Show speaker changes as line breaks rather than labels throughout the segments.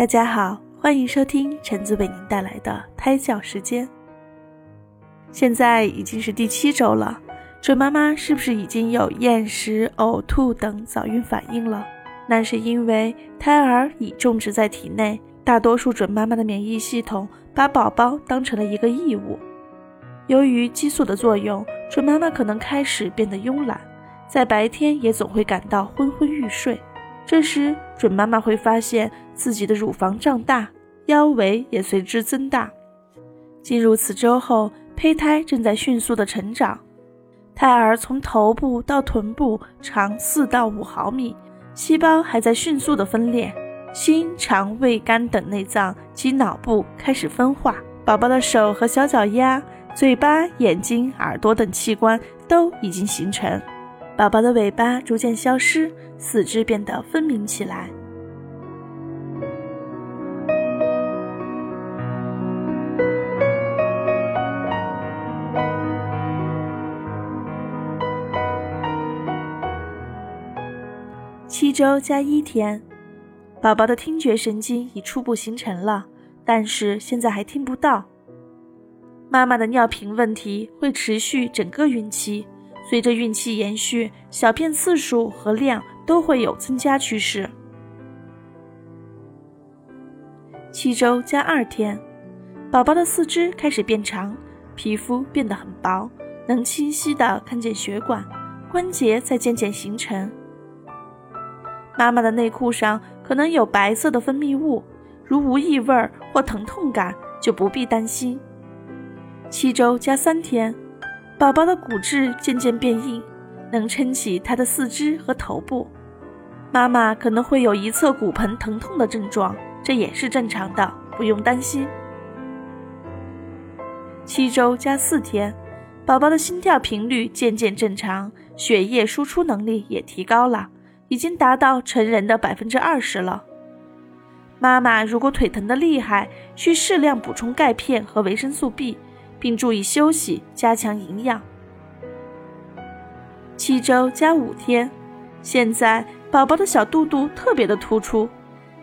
大家好，欢迎收听橙子为您带来的胎教时间。现在已经是第七周了，准妈妈是不是已经有厌食、呕吐等早孕反应了？那是因为胎儿已种植在体内，大多数准妈妈的免疫系统把宝宝当成了一个异物。由于激素的作用，准妈妈可能开始变得慵懒，在白天也总会感到昏昏欲睡。这时，准妈妈会发现自己的乳房胀大，腰围也随之增大。进入此周后，胚胎正在迅速的成长，胎儿从头部到臀部长四到五毫米，细胞还在迅速的分裂，心、肠、胃、肝等内脏及脑部开始分化，宝宝的手和小脚丫。嘴巴、眼睛、耳朵等器官都已经形成，宝宝的尾巴逐渐消失，四肢变得分明起来。七周加一天，宝宝的听觉神经已初步形成了，但是现在还听不到。妈妈的尿频问题会持续整个孕期，随着孕期延续，小便次数和量都会有增加趋势。七周加二天，宝宝的四肢开始变长，皮肤变得很薄，能清晰的看见血管，关节在渐渐形成。妈妈的内裤上可能有白色的分泌物，如无异味或疼痛感，就不必担心。七周加三天，宝宝的骨质渐渐变硬，能撑起他的四肢和头部。妈妈可能会有一侧骨盆疼痛的症状，这也是正常的，不用担心。七周加四天，宝宝的心跳频率渐渐正常，血液输出能力也提高了，已经达到成人的百分之二十了。妈妈如果腿疼的厉害，需适量补充钙片和维生素 B。并注意休息，加强营养。七周加五天，现在宝宝的小肚肚特别的突出，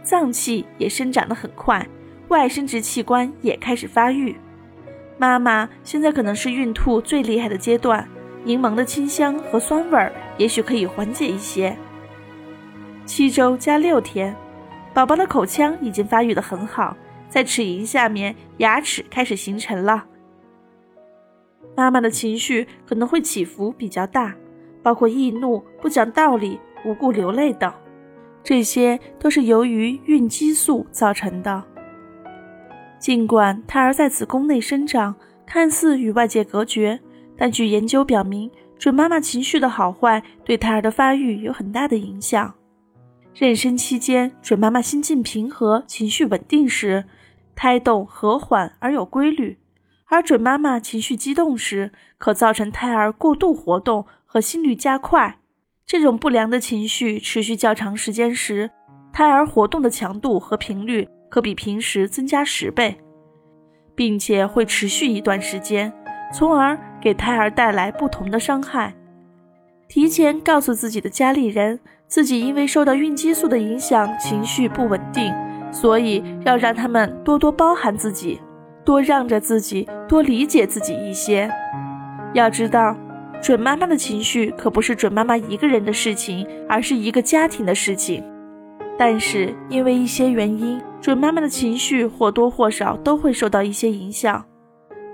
脏器也生长得很快，外生殖器官也开始发育。妈妈现在可能是孕吐最厉害的阶段，柠檬的清香和酸味儿也许可以缓解一些。七周加六天，宝宝的口腔已经发育的很好，在齿龈下面牙齿开始形成了。妈妈的情绪可能会起伏比较大，包括易怒、不讲道理、无故流泪等，这些都是由于孕激素造成的。尽管胎儿在子宫内生长，看似与外界隔绝，但据研究表明，准妈妈情绪的好坏对胎儿的发育有很大的影响。妊娠期间，准妈妈心境平和、情绪稳定时，胎动和缓而有规律。而准妈妈情绪激动时，可造成胎儿过度活动和心率加快。这种不良的情绪持续较长时间时，胎儿活动的强度和频率可比平时增加十倍，并且会持续一段时间，从而给胎儿带来不同的伤害。提前告诉自己的家里人，自己因为受到孕激素的影响，情绪不稳定，所以要让他们多多包涵自己。多让着自己，多理解自己一些。要知道，准妈妈的情绪可不是准妈妈一个人的事情，而是一个家庭的事情。但是因为一些原因，准妈妈的情绪或多或少都会受到一些影响。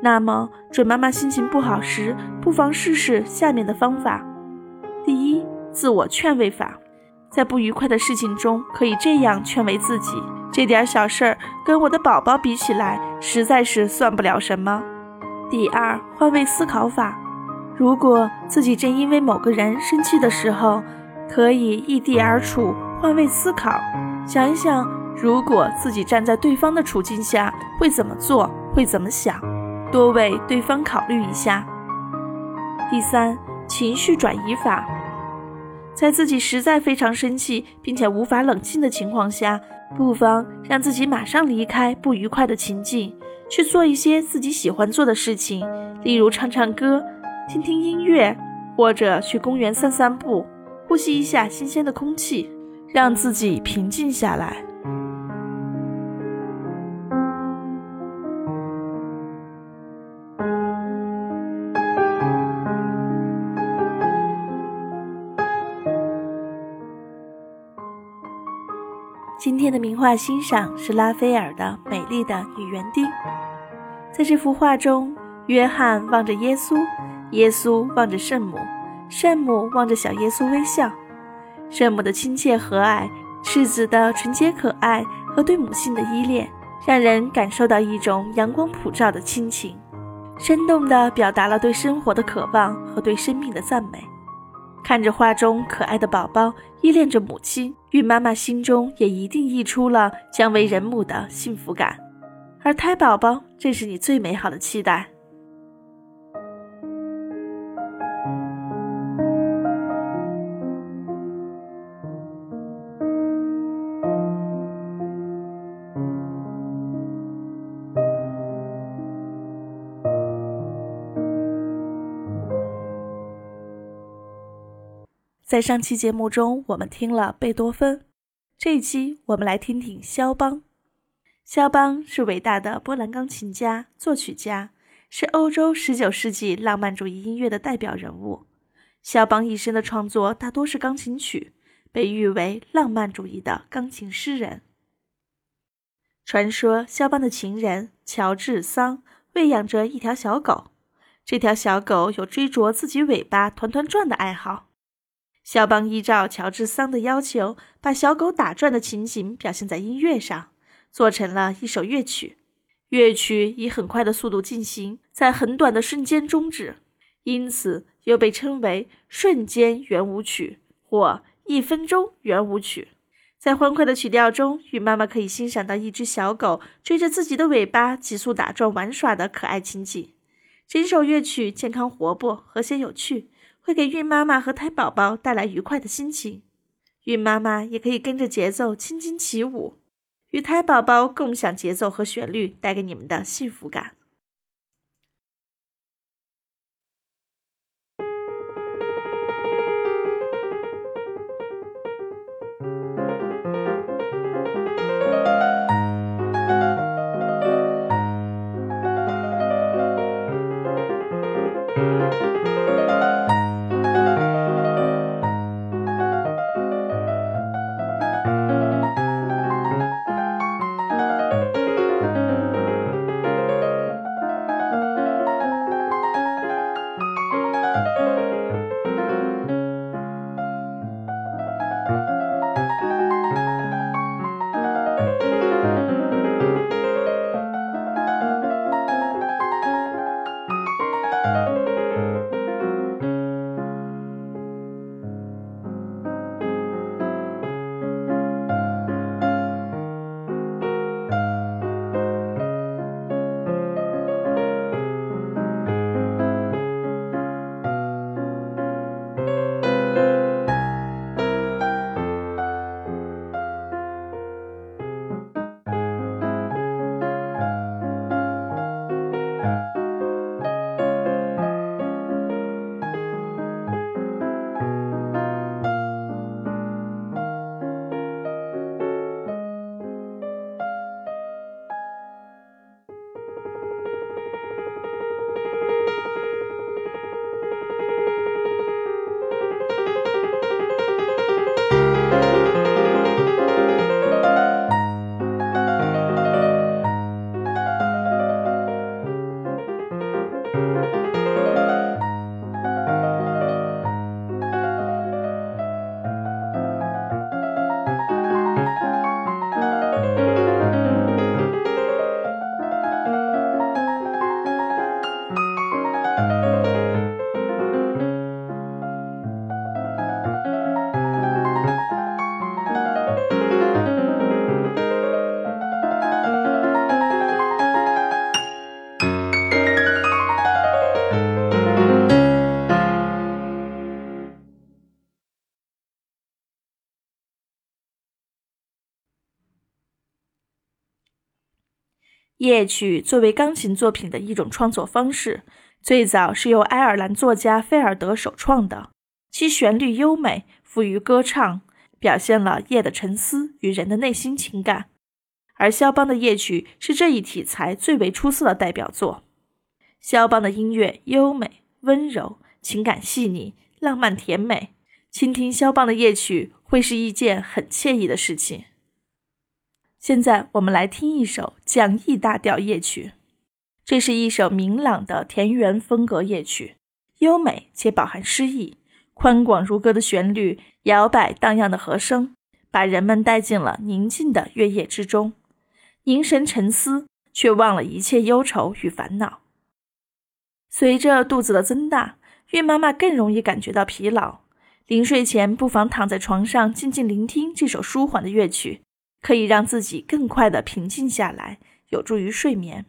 那么，准妈妈心情不好时，不妨试试下面的方法：第一，自我劝慰法，在不愉快的事情中，可以这样劝慰自己。这点小事儿跟我的宝宝比起来，实在是算不了什么。第二，换位思考法，如果自己正因为某个人生气的时候，可以异地而处，换位思考，想一想，如果自己站在对方的处境下会怎么做，会怎么想，多为对方考虑一下。第三，情绪转移法，在自己实在非常生气并且无法冷静的情况下。不妨让自己马上离开不愉快的情境，去做一些自己喜欢做的事情，例如唱唱歌、听听音乐，或者去公园散散步，呼吸一下新鲜的空气，让自己平静下来。天的名画欣赏是拉斐尔的《美丽的女园丁》。在这幅画中，约翰望着耶稣，耶稣望着圣母，圣母望着小耶稣微笑。圣母的亲切和蔼，赤子的纯洁可爱和对母亲的依恋，让人感受到一种阳光普照的亲情，生动地表达了对生活的渴望和对生命的赞美。看着画中可爱的宝宝依恋着母亲，孕妈妈心中也一定溢出了将为人母的幸福感，而胎宝宝正是你最美好的期待。在上期节目中，我们听了贝多芬，这一期我们来听听肖邦。肖邦是伟大的波兰钢琴家、作曲家，是欧洲19世纪浪漫主义音乐的代表人物。肖邦一生的创作大多是钢琴曲，被誉为浪漫主义的钢琴诗人。传说肖邦的情人乔治桑喂养着一条小狗，这条小狗有追逐自己尾巴团团转的爱好。肖邦依照乔治桑的要求，把小狗打转的情景表现在音乐上，做成了一首乐曲。乐曲以很快的速度进行，在很短的瞬间终止，因此又被称为瞬间圆舞曲或一分钟圆舞曲。在欢快的曲调中，孕妈妈可以欣赏到一只小狗追着自己的尾巴急速打转玩耍的可爱情景。整首乐曲健康活泼，和谐有趣。会给孕妈妈和胎宝宝带来愉快的心情，孕妈妈也可以跟着节奏轻轻起舞，与胎宝宝共享节奏和旋律带给你们的幸福感。夜曲作为钢琴作品的一种创作方式，最早是由爱尔兰作家菲尔德首创的。其旋律优美，富于歌唱，表现了夜的沉思与人的内心情感。而肖邦的夜曲是这一题材最为出色的代表作。肖邦的音乐优美、温柔，情感细腻、浪漫甜美。倾听肖邦的夜曲会是一件很惬意的事情。现在我们来听一首讲义大调夜曲，这是一首明朗的田园风格夜曲，优美且饱含诗意，宽广如歌的旋律，摇摆荡漾的和声，把人们带进了宁静的月夜之中，凝神沉思，却忘了一切忧愁与烦恼。随着肚子的增大，孕妈妈更容易感觉到疲劳，临睡前不妨躺在床上，静静聆听这首舒缓的乐曲。可以让自己更快的平静下来，有助于睡眠。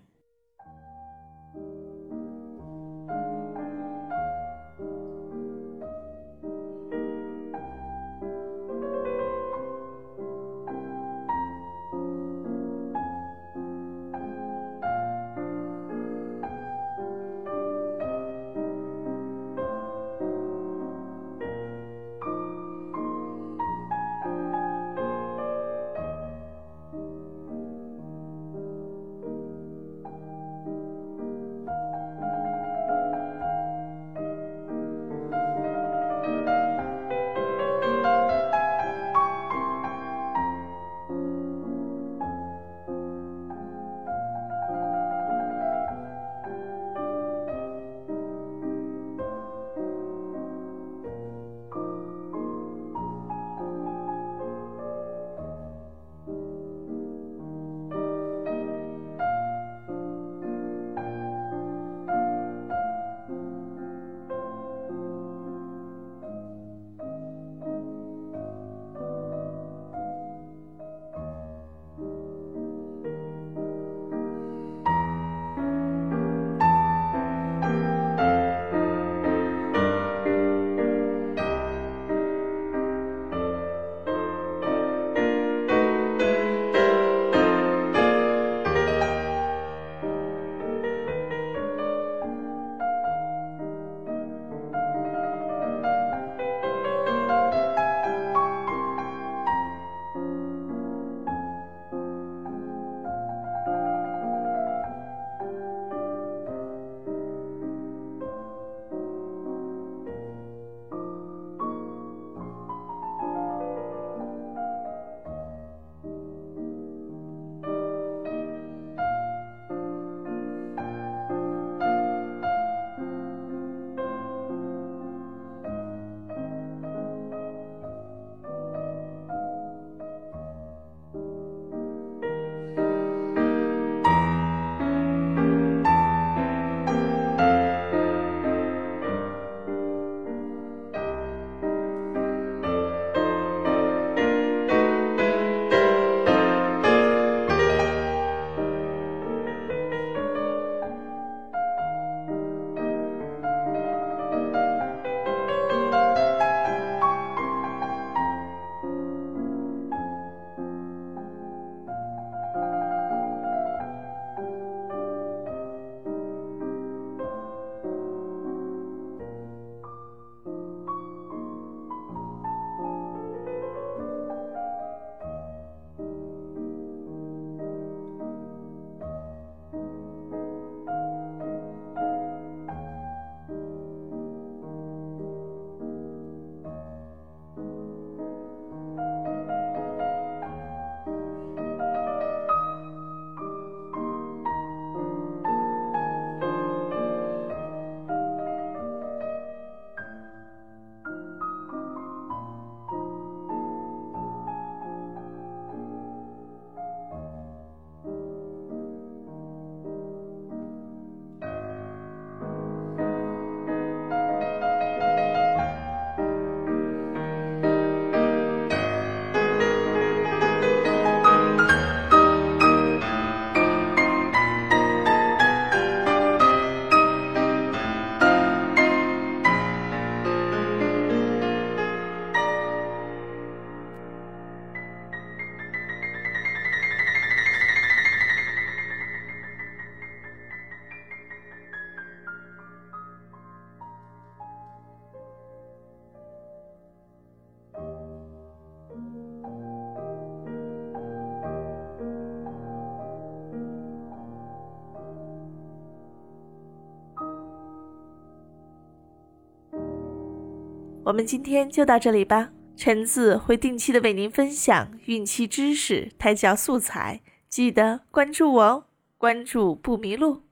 我们今天就到这里吧。橙子会定期的为您分享孕期知识、胎教素材，记得关注我哦！关注不迷路。